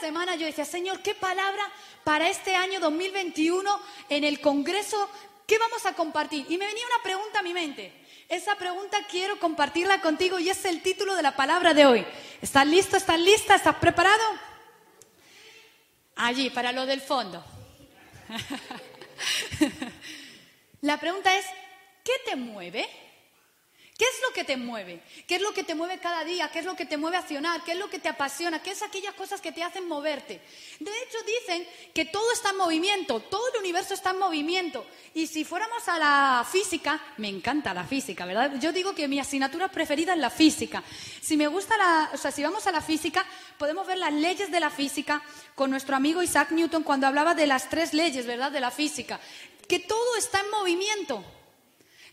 semana yo decía, Señor, ¿qué palabra para este año 2021 en el Congreso? ¿Qué vamos a compartir? Y me venía una pregunta a mi mente. Esa pregunta quiero compartirla contigo y es el título de la palabra de hoy. ¿Estás listo? ¿Estás lista? ¿Estás preparado? Allí, para lo del fondo. la pregunta es, ¿qué te mueve? ¿Qué es lo que te mueve? ¿Qué es lo que te mueve cada día? ¿Qué es lo que te mueve a accionar? ¿Qué es lo que te apasiona? ¿Qué es aquellas cosas que te hacen moverte? De hecho, dicen que todo está en movimiento, todo el universo está en movimiento. Y si fuéramos a la física, me encanta la física, ¿verdad? Yo digo que mi asignatura preferida es la física. Si me gusta la, o sea, si vamos a la física, podemos ver las leyes de la física con nuestro amigo Isaac Newton cuando hablaba de las tres leyes, ¿verdad? De la física. Que todo está en movimiento.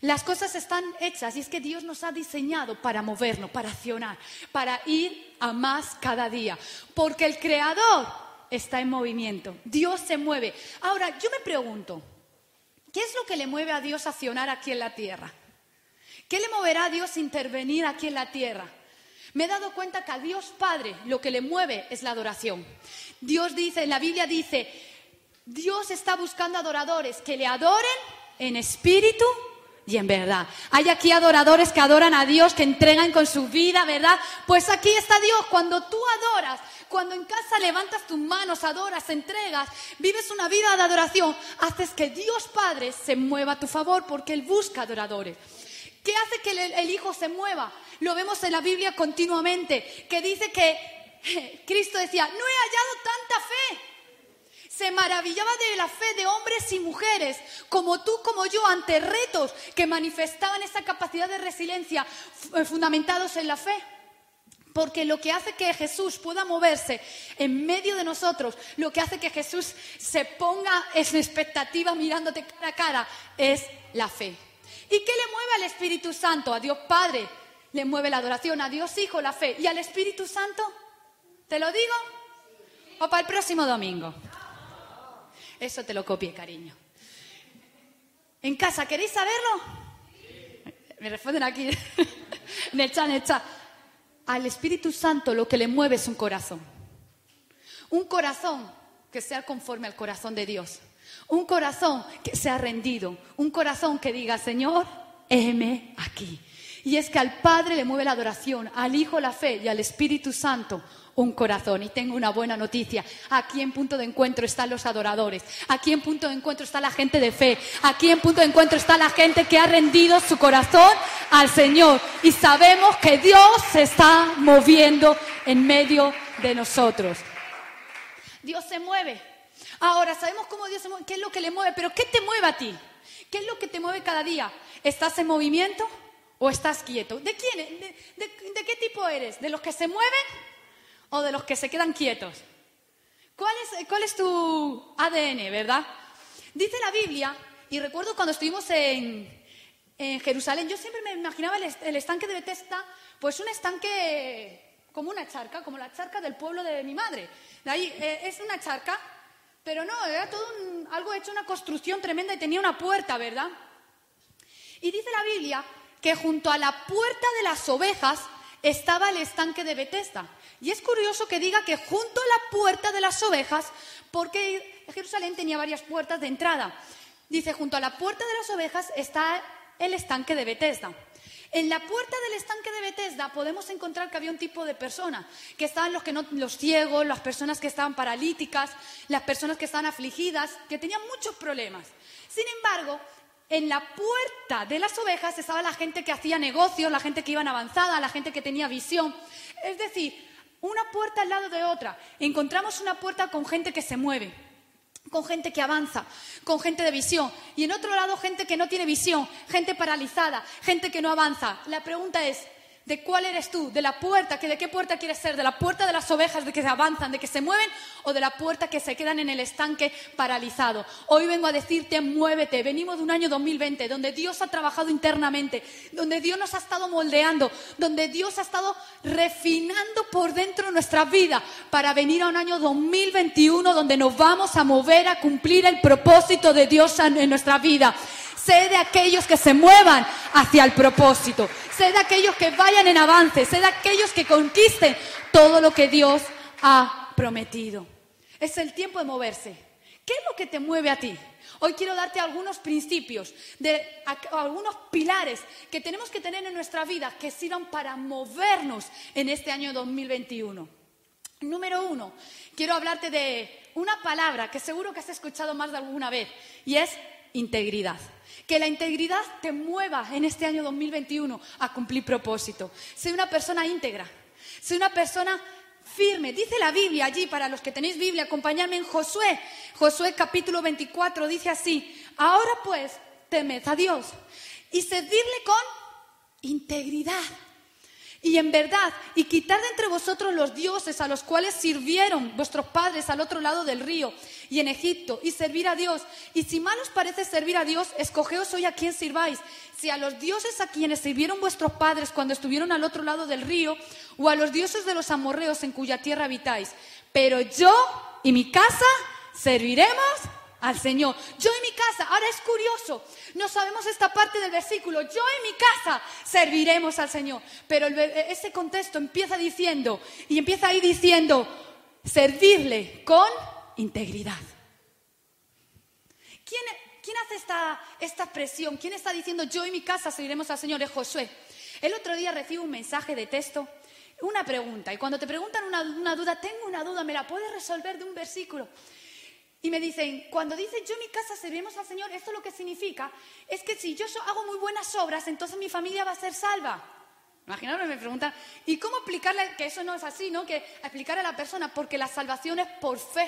Las cosas están hechas y es que Dios nos ha diseñado para movernos, para accionar, para ir a más cada día. Porque el Creador está en movimiento. Dios se mueve. Ahora, yo me pregunto, ¿qué es lo que le mueve a Dios a accionar aquí en la tierra? ¿Qué le moverá a Dios a intervenir aquí en la tierra? Me he dado cuenta que a Dios Padre lo que le mueve es la adoración. Dios dice, en la Biblia dice, Dios está buscando adoradores que le adoren en espíritu y en verdad. Hay aquí adoradores que adoran a Dios, que entregan con su vida, ¿verdad? Pues aquí está Dios. Cuando tú adoras, cuando en casa levantas tus manos, adoras, entregas, vives una vida de adoración, haces que Dios Padre se mueva a tu favor porque Él busca adoradores. ¿Qué hace que el, Hijo se mueva? Lo vemos en la Biblia continuamente, que dice que Cristo decía, no he hallado tanta fe se maravillaba de la fe de hombres y mujeres, como tú, como yo, ante retos que manifestaban esa capacidad de resiliencia eh, fundamentados en la fe. Porque lo que hace que Jesús pueda moverse en medio de nosotros, lo que hace que Jesús se ponga en expectativa mirándote cara a cara, es la fe. ¿Y qué le mueve al Espíritu Santo? A Dios Padre le mueve la adoración, a Dios Hijo la fe. ¿Y al Espíritu Santo? ¿Te lo digo? ¿O para el próximo domingo? Eso te lo copié, cariño. En casa, ¿queréis saberlo? Me responden aquí. Necha, necha. Al Espíritu Santo lo que le mueve es un corazón. Un corazón que sea conforme al corazón de Dios. Un corazón que sea rendido. Un corazón que diga, Señor, heme aquí. Y es que al Padre le mueve la adoración, al Hijo la fe y al Espíritu Santo un corazón. Y tengo una buena noticia. Aquí en punto de encuentro están los adoradores. Aquí en punto de encuentro está la gente de fe. Aquí en punto de encuentro está la gente que ha rendido su corazón al Señor. Y sabemos que Dios se está moviendo en medio de nosotros. Dios se mueve. Ahora, sabemos cómo Dios se mueve, qué es lo que le mueve, pero ¿qué te mueve a ti? ¿Qué es lo que te mueve cada día? ¿Estás en movimiento o estás quieto? ¿De quién? de qué tipo eres? ¿De los que se mueven o de los que se quedan quietos? ¿Cuál es, tu ADN, verdad? Dice la Biblia, y recuerdo cuando estuvimos en, Jerusalén, yo siempre me imaginaba el, estanque de Bethesda, pues un estanque como una charca, como la charca del pueblo de mi madre. De ahí eh, es una charca, pero no, era todo algo hecho, una construcción tremenda y tenía una puerta, ¿verdad? Y dice la Biblia que junto a la puerta de las ovejas estaba el estanque de Bethesda. Y es curioso que diga que junto a la puerta de las ovejas, porque Jerusalén tenía varias puertas de entrada. Dice, junto a la puerta de las ovejas está el estanque de Bethesda. En la puerta del estanque de Bethesda podemos encontrar que había un tipo de persona, que estaban los, los ciegos, las personas que estaban paralíticas, las personas que estaban afligidas, que tenían muchos problemas. Sin embargo, en la puerta de las ovejas estaba la gente que hacía negocios, la gente que iba en avanzada, la gente que tenía visión. Es decir, una puerta al lado de otra. Encontramos una puerta con gente que se mueve, con gente que avanza, con gente de visión. Y en otro lado gente que no tiene visión, gente paralizada, gente que no avanza. La pregunta es, de cuál eres tú, de la puerta, que de qué puerta quieres ser, de la puerta de las ovejas, de que se avanzan, de que se mueven, o de la puerta que se quedan en el estanque paralizado. Hoy vengo a decirte, muévete. Venimos de un año 2020 donde Dios ha trabajado internamente, donde Dios nos ha estado moldeando, donde Dios ha estado refinando por dentro nuestra vida para venir a un año 2021 donde nos vamos a mover a cumplir el propósito de Dios en nuestra vida. Sé de aquellos que se muevan hacia el propósito. Sé de aquellos que vayan en avance. Sé de aquellos que conquisten todo lo que Dios ha prometido. Es el tiempo de moverse. ¿Qué es lo que te mueve a ti? Hoy quiero darte algunos principios, algunos pilares que tenemos que tener en nuestra vida que sirvan para movernos en este año 2021. Número uno, quiero hablarte de una palabra que seguro que has escuchado más de alguna vez y es integridad. Que la integridad te mueva en este año 2021 a cumplir propósito. Sé una persona íntegra. Sé una persona firme. Dice la Biblia allí, para los que tenéis Biblia, acompañadme en Josué. Josué capítulo 24 dice así, ahora pues temed a Dios y servirle con integridad y en verdad, y quitar de entre vosotros los dioses a los cuales sirvieron vuestros padres al otro lado del río y en Egipto, y servir a Dios. Y si mal os parece servir a Dios, escogeos hoy a quién sirváis, si a los dioses a quienes sirvieron vuestros padres cuando estuvieron al otro lado del río, o a los dioses de los amorreos en cuya tierra habitáis. Pero yo y mi casa serviremos al Señor. Yo en mi casa, ahora es curioso, no sabemos esta parte del versículo, yo en mi casa serviremos al Señor, pero ese contexto empieza diciendo, y empieza ahí diciendo, servirle con integridad. ¿Quién, quién hace esta, esta presión? ¿Quién está diciendo, yo en mi casa serviremos al Señor? Es Josué. El otro día recibo un mensaje de texto, una pregunta, y cuando te preguntan una, una duda, tengo una duda, ¿me la puedes resolver de un versículo? Y me dicen, cuando dice yo en mi casa servimos al Señor, esto lo que significa es que si yo hago muy buenas obras, entonces mi familia va a ser salva. Imaginaros, me preguntan, ¿y cómo explicarle que eso no es así, no? Que explicar a la persona, porque la salvación es por fe,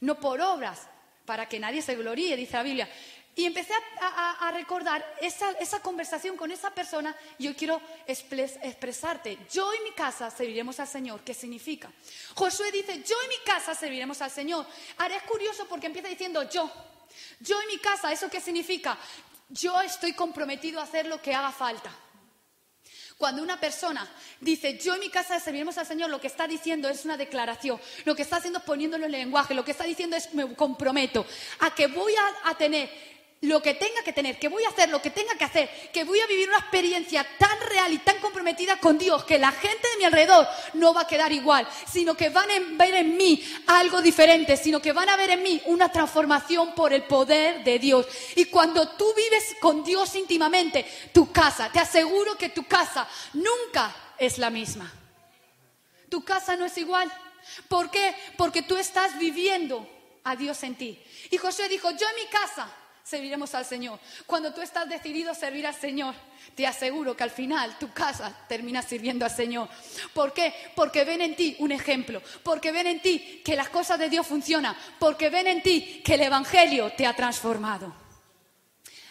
no por obras, para que nadie se gloríe, dice la Biblia. Y empecé a, recordar esa, conversación con esa persona y yo quiero expresarte, yo y mi casa serviremos al Señor. ¿Qué significa? Josué dice, yo y mi casa serviremos al Señor. Ahora es curioso porque empieza diciendo yo. Yo y mi casa, ¿eso qué significa? Yo estoy comprometido a hacer lo que haga falta. Cuando una persona dice, yo y mi casa serviremos al Señor, lo que está diciendo es una declaración. Lo que está haciendo es poniéndolo en el lenguaje. Lo que está diciendo es, me comprometo a que voy a tener lo que tenga que tener, que voy a hacer lo que tenga que hacer, que voy a vivir una experiencia tan real y tan comprometida con Dios que la gente de mi alrededor no va a quedar igual, sino que van a ver en mí algo diferente, sino que van a ver en mí una transformación por el poder de Dios. Y cuando tú vives con Dios íntimamente, tu casa, te aseguro que tu casa nunca es la misma. Tu casa no es igual. ¿Por qué? Porque tú estás viviendo a Dios en ti. Y José dijo, yo en mi casa serviremos al Señor. Cuando tú estás decidido a servir al Señor, te aseguro que al final tu casa termina sirviendo al Señor. ¿Por qué? Porque ven en ti un ejemplo, porque ven en ti que las cosas de Dios funcionan, porque ven en ti que el Evangelio te ha transformado.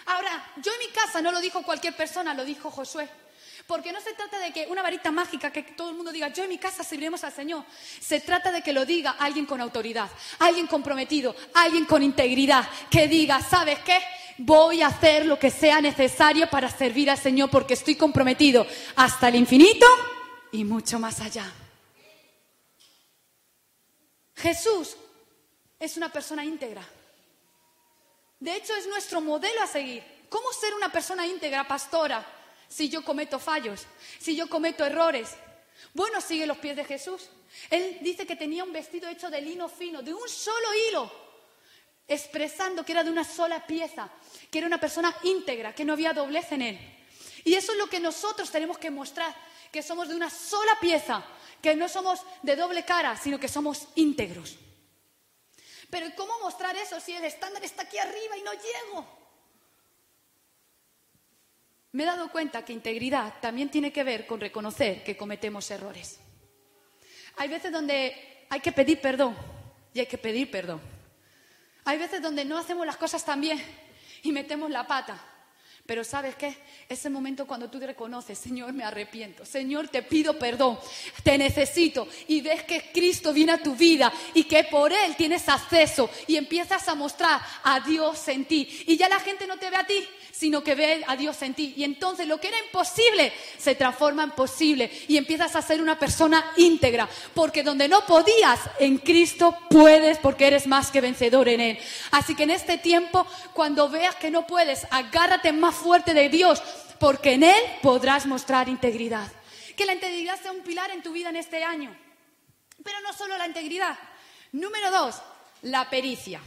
Ahora, yo en mi casa no lo dijo cualquier persona, lo dijo Josué. Porque no se trata de que una varita mágica que todo el mundo diga, yo en mi casa serviremos al Señor. Se trata de que lo diga alguien con autoridad, alguien comprometido, alguien con integridad, que diga, ¿sabes qué? Voy a hacer lo que sea necesario para servir al Señor porque estoy comprometido hasta el infinito y mucho más allá. Jesús es una persona íntegra. De hecho, es nuestro modelo a seguir. ¿Cómo ser una persona íntegra, pastora? Si yo cometo fallos, si yo cometo errores. Bueno, sigue los pies de Jesús. Él dice que tenía un vestido hecho de lino fino, de un solo hilo, expresando que era de una sola pieza, que era una persona íntegra, que no había doblez en él. Y eso es lo que nosotros tenemos que mostrar, que somos de una sola pieza, que no somos de doble cara, sino que somos íntegros. Pero ¿cómo mostrar eso si el estándar está aquí arriba y no llego? Me he dado cuenta que integridad también tiene que ver con reconocer que cometemos errores. Hay veces donde hay que pedir perdón y hay que pedir perdón. Hay veces donde no hacemos las cosas tan bien y metemos la pata. Pero ¿sabes qué? Ese momento cuando tú te reconoces, Señor, me arrepiento, Señor, te pido perdón, te necesito y ves que Cristo viene a tu vida y que por Él tienes acceso y empiezas a mostrar a Dios en ti. Y ya la gente no te ve a ti, sino que ve a Dios en ti. Y entonces lo que era imposible se transforma en posible y empiezas a ser una persona íntegra, porque donde no podías, en Cristo puedes porque eres más que vencedor en Él. Así que en este tiempo, cuando veas que no puedes, agárrate más fuerte de Dios, porque en Él podrás mostrar integridad. Que la integridad sea un pilar en tu vida en este año. Pero no solo la integridad. Número dos, la pericia.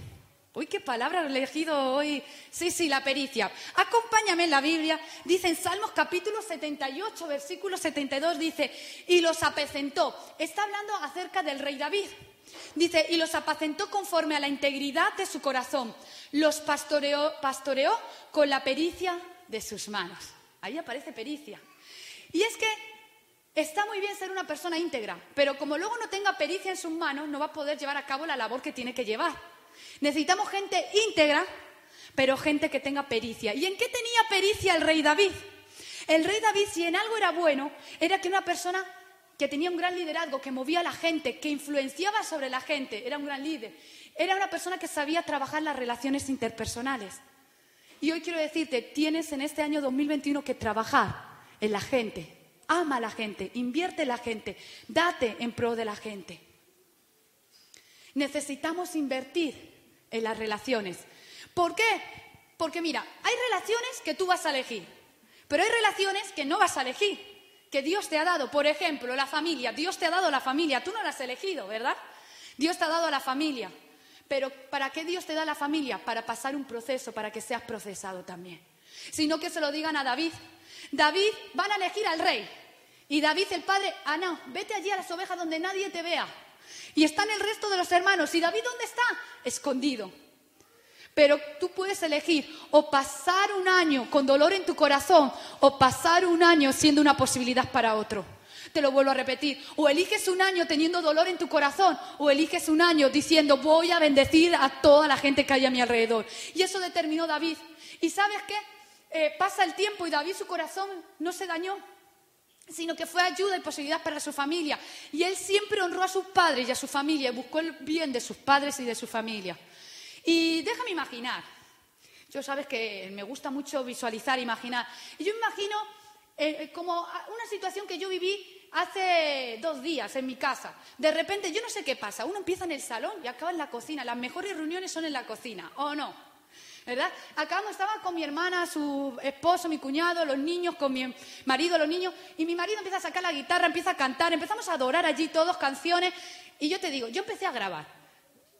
Uy, qué palabra he elegido hoy. Sí, sí, la pericia. Acompáñame en la Biblia. Dice en Salmos capítulo 78, versículo 72, dice, y los apacentó. Está hablando acerca del rey David. Dice, y los apacentó conforme a la integridad de su corazón. Los pastoreó, pastoreó con la pericia de sus manos. Ahí aparece pericia. Y es que está muy bien ser una persona íntegra, pero como luego no tenga pericia en sus manos, no va a poder llevar a cabo la labor que tiene que llevar. Necesitamos gente íntegra, pero gente que tenga pericia. ¿Y en qué tenía pericia el rey David? El rey David, si en algo era bueno, era que una persona que tenía un gran liderazgo, que movía a la gente, que influenciaba sobre la gente, era un gran líder. Era una persona que sabía trabajar las relaciones interpersonales. Y hoy quiero decirte, tienes en este año 2021 que trabajar en la gente. Ama a la gente, invierte en la gente, date en pro de la gente. Necesitamos invertir en las relaciones. ¿Por qué? Porque mira, hay relaciones que tú vas a elegir, pero hay relaciones que no vas a elegir, que Dios te ha dado. Por ejemplo, la familia. Dios te ha dado la familia, tú no la has elegido, ¿verdad? Dios te ha dado la familia. Pero ¿para qué Dios te da la familia? Para pasar un proceso, para que seas procesado también. Sino que se lo digan a David. David, van a elegir al rey. Y David, el padre, ah, no, vete allí a las ovejas donde nadie te vea. Y están el resto de los hermanos. ¿Y David dónde está? Escondido. Pero tú puedes elegir o pasar un año con dolor en tu corazón o pasar un año siendo una posibilidad para otro. Te lo vuelvo a repetir. O eliges un año teniendo dolor en tu corazón o eliges un año diciendo voy a bendecir a toda la gente que hay a mi alrededor. Y eso determinó David. ¿Y sabes qué? Eh, pasa el tiempo y David su corazón no se dañó sino que fue ayuda y posibilidad para su familia. Y él siempre honró a sus padres y a su familia y buscó el bien de sus padres y de su familia. Y déjame imaginar, yo sabes que me gusta mucho visualizar, imaginar. Y yo imagino eh, eh, como una situación que yo viví hace dos días en mi casa. De repente, yo no sé qué pasa, uno empieza en el salón y acaba en la cocina. Las mejores reuniones son en la cocina, ¿o no? ¿verdad? Acabamos, estaba con mi hermana, su esposo, mi cuñado, los niños, con mi marido, los niños, y mi marido empieza a sacar la guitarra, empieza a cantar, empezamos a adorar allí todos canciones, y yo te digo, yo empecé a grabar.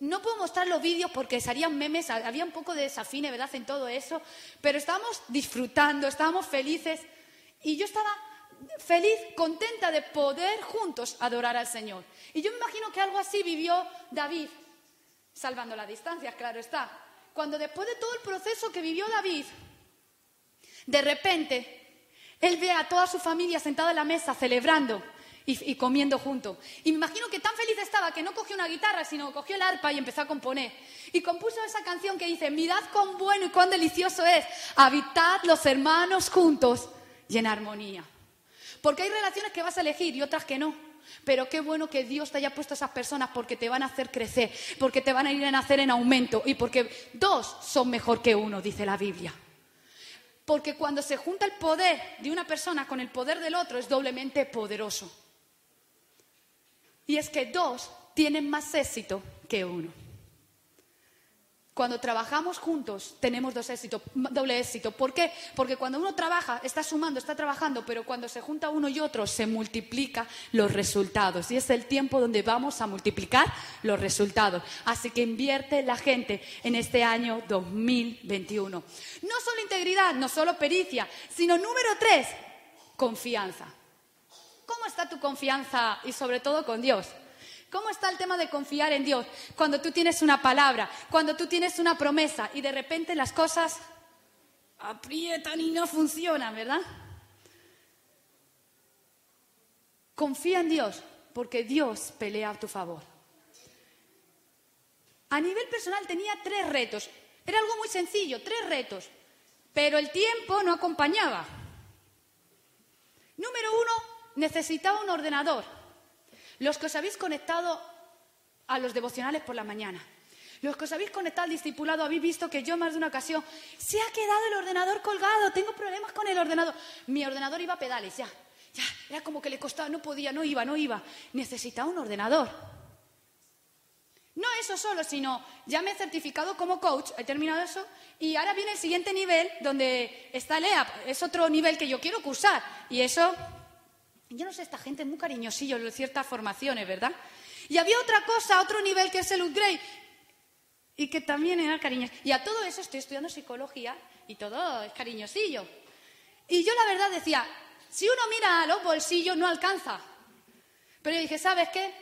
No puedo mostrar los vídeos porque serían memes, había un poco de desafine, ¿verdad?, en todo eso, pero estábamos disfrutando, estábamos felices, y yo estaba feliz, contenta de poder juntos adorar al Señor. Y yo me imagino que algo así vivió David, salvando las distancias, claro está cuando después de todo el proceso que vivió David, de repente, él ve a toda su familia sentada en la mesa celebrando y, comiendo juntos. Y me imagino que tan feliz estaba que no cogió una guitarra, sino cogió el arpa y empezó a componer. Y compuso esa canción que dice, mirad cuán bueno y cuán delicioso es, habitad los hermanos juntos y en armonía. Porque hay relaciones que vas a elegir y otras que no. Pero qué bueno que Dios te haya puesto a esas personas porque te van a hacer crecer, porque te van a ir a nacer en aumento y porque dos son mejor que uno, dice la Biblia. Porque cuando se junta el poder de una persona con el poder del otro es doblemente poderoso. Y es que dos tienen más éxito que uno. Cuando trabajamos juntos tenemos dos doble éxito. ¿Por qué? Porque cuando uno trabaja, está sumando, está trabajando, pero cuando se junta uno y otro se multiplica los resultados. Y es el tiempo donde vamos a multiplicar los resultados. Así que invierte la gente en este año 2021. No solo integridad, no solo pericia, sino número tres, confianza. ¿Cómo está tu confianza y sobre todo con Dios? ¿Cómo está el tema de confiar en Dios? Cuando tú tienes una palabra, cuando tú tienes una promesa y de repente las cosas aprietan y no funcionan, ¿verdad? Confía en Dios, porque Dios pelea a tu favor. A nivel personal tenía tres retos. Era algo muy sencillo, tres retos. Pero el tiempo no acompañaba. Número uno, necesitaba un ordenador. Los que os habéis conectado a los devocionales por la mañana, los que os habéis conectado al discipulado, habéis visto que yo más de una ocasión se ha quedado el ordenador colgado, tengo problemas con el ordenador. Mi ordenador iba a pedales, ya, ya, era como que le costaba, no podía, no iba, no iba. Necesitaba un ordenador. No eso solo, sino ya me he certificado como coach, he terminado eso, y ahora viene el siguiente nivel donde está el EAP, es otro nivel que yo quiero cursar, y eso yo no sé, esta gente es muy cariñosillo en ciertas formaciones, ¿verdad? Y había otra cosa, otro nivel que es el upgrade, y que también era cariño. Y a todo eso estoy estudiando psicología y todo es cariñosillo. Y yo la verdad decía, si uno mira a los bolsillos no alcanza. Pero yo dije, ¿sabes qué?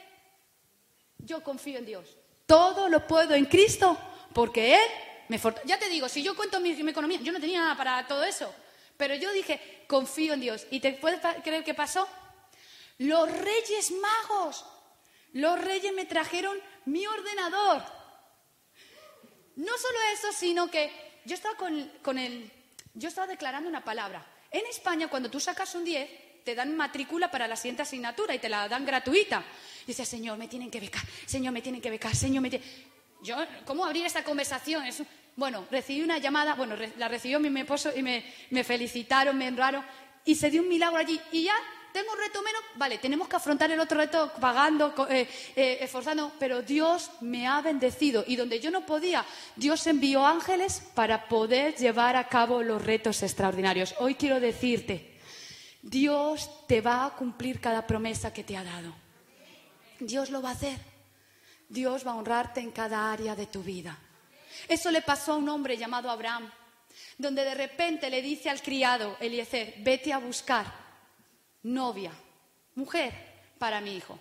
Yo confío en Dios. Todo lo puedo en Cristo porque Él me fortalece. Ya te digo, si yo cuento mi, economía, yo no tenía nada para todo eso. Pero yo dije, confío en Dios. ¿Y te puedes creer qué pasó? Los reyes magos, los reyes me trajeron mi ordenador. No solo eso, sino que yo estaba con, con el, yo estaba declarando una palabra. En España, cuando tú sacas un 10, te dan matrícula para la siguiente asignatura y te la dan gratuita. Y dices, Señor, me tienen que becar, Señor, me tienen que becar, Señor, me tienen... Yo, ¿cómo abrir esta conversación? Bueno, recibí una llamada, bueno, la recibió mi esposo y me, me felicitaron, me honraron y se dio un milagro allí. Y ya tengo un reto menos, vale, tenemos que afrontar el otro reto pagando, eh, eh, esforzando, pero Dios me ha bendecido y donde yo no podía, Dios envió ángeles para poder llevar a cabo los retos extraordinarios. Hoy quiero decirte, Dios te va a cumplir cada promesa que te ha dado. Dios lo va a hacer. Dios va a honrarte en cada área de tu vida. Eso le pasó a un hombre llamado Abraham, donde de repente le dice al criado Eliezer, vete a buscar novia, mujer para mi hijo.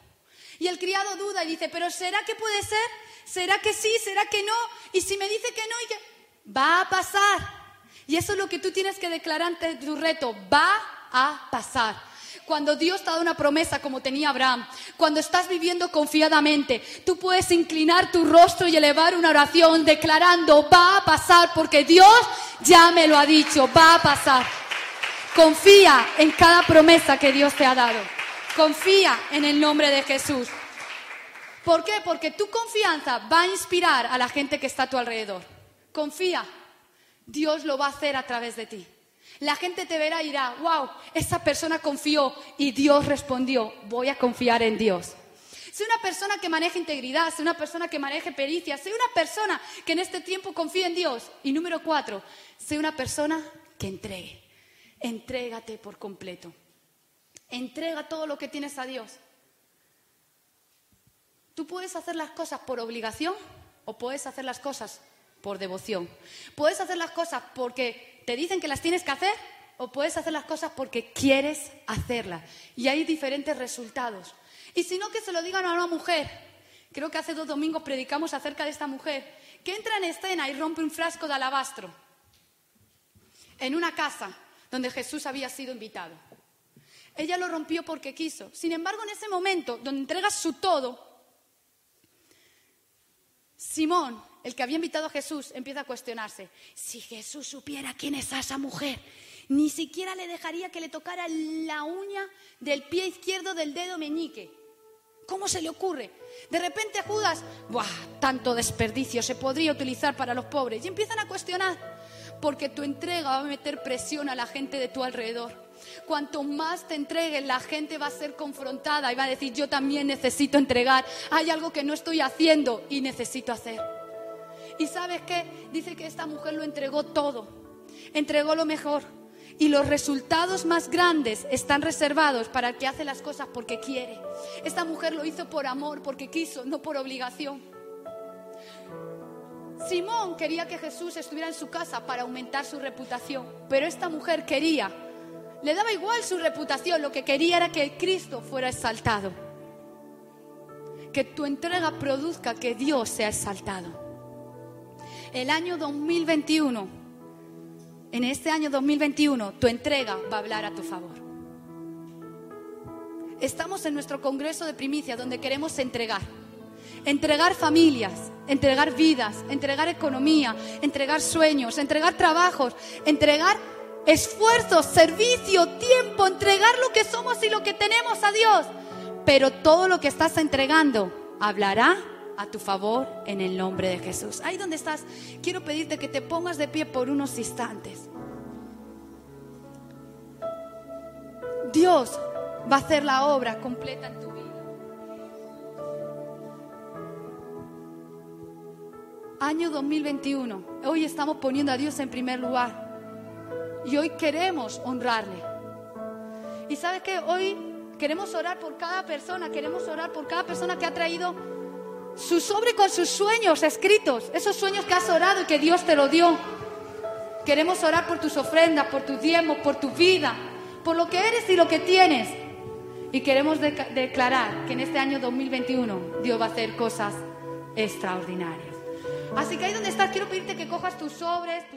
Y el criado duda y dice, pero ¿será que puede ser? ¿Será que sí? ¿Será que no? Y si me dice que no. Va a pasar. Y eso es lo que tú tienes que declarar ante tu reto. Va a pasar. Cuando Dios te da una promesa como tenía Abraham, cuando estás viviendo confiadamente, tú puedes inclinar tu rostro y elevar una oración declarando, va a pasar porque Dios ya me lo ha dicho, va a pasar. Confía en cada promesa que Dios te ha dado. Confía en el nombre de Jesús. ¿Por qué? Porque tu confianza va a inspirar a la gente que está a tu alrededor. Confía. Dios lo va a hacer a través de ti. La gente te verá y dirá, wow, esa persona confió y Dios respondió, voy a confiar en Dios. Sé una persona que maneje integridad, sé una persona que maneje pericia, sé una persona que en este tiempo confíe en Dios. Y número cuatro, sé una persona que entregue. Entrégate por completo. Entrega todo lo que tienes a Dios. Tú puedes hacer las cosas por obligación o puedes hacer las cosas por devoción. Puedes hacer las cosas porque te dicen que las tienes que hacer o puedes hacer las cosas porque quieres hacerlas. Y hay diferentes resultados. Y si no, que se lo digan a una mujer. Creo que hace dos domingos predicamos acerca de esta mujer que entra en escena y rompe un frasco de alabastro en una casa donde Jesús había sido invitado. Ella lo rompió porque quiso. Sin embargo, en ese momento, donde entrega su todo, Simón, el que había invitado a Jesús, empieza a cuestionarse. Si Jesús supiera quién es esa mujer, ni siquiera le dejaría que le tocara la uña del pie izquierdo del dedo meñique. ¿Cómo se le ocurre? De repente Judas, ¡buah! Tanto desperdicio se podría utilizar para los pobres. Y empiezan a cuestionar porque tu entrega va a meter presión a la gente de tu alrededor. Cuanto más te entregues, la gente va a ser confrontada y va a decir, yo también necesito entregar. Hay algo que no estoy haciendo y necesito hacer. ¿Y sabes qué? Dice que esta mujer lo entregó todo, entregó lo mejor. Y los resultados más grandes están reservados para el que hace las cosas porque quiere. Esta mujer lo hizo por amor, porque quiso, no por obligación. Simón quería que Jesús estuviera en su casa para aumentar su reputación, pero esta mujer quería, le daba igual su reputación, lo que quería era que Cristo fuera exaltado. Que tu entrega produzca que Dios sea exaltado. El año 2021, en este año 2021, tu entrega va a hablar a tu favor. Estamos en nuestro Congreso de Primicia donde queremos entregar entregar familias, entregar vidas, entregar economía, entregar sueños, entregar trabajos, entregar esfuerzos, servicio, tiempo, entregar lo que somos y lo que tenemos a Dios. Pero todo lo que estás entregando hablará a tu favor en el nombre de Jesús. Ahí donde estás, quiero pedirte que te pongas de pie por unos instantes. Dios va a hacer la obra completa en tu año 2021. Hoy estamos poniendo a Dios en primer lugar. Y hoy queremos honrarle. Y sabes que hoy Queremos orar por cada persona, queremos orar por cada persona que ha traído su sobre con sus sueños escritos, esos sueños que has orado y que Dios te lo dio. Queremos orar por tus ofrendas, por tus diezmos, por tu vida, por lo que eres y lo que tienes. Y queremos declarar que en este año 2021 Dios va a hacer cosas extraordinarias. Así que ahí donde estás, quiero pedirte que cojas tus sobres.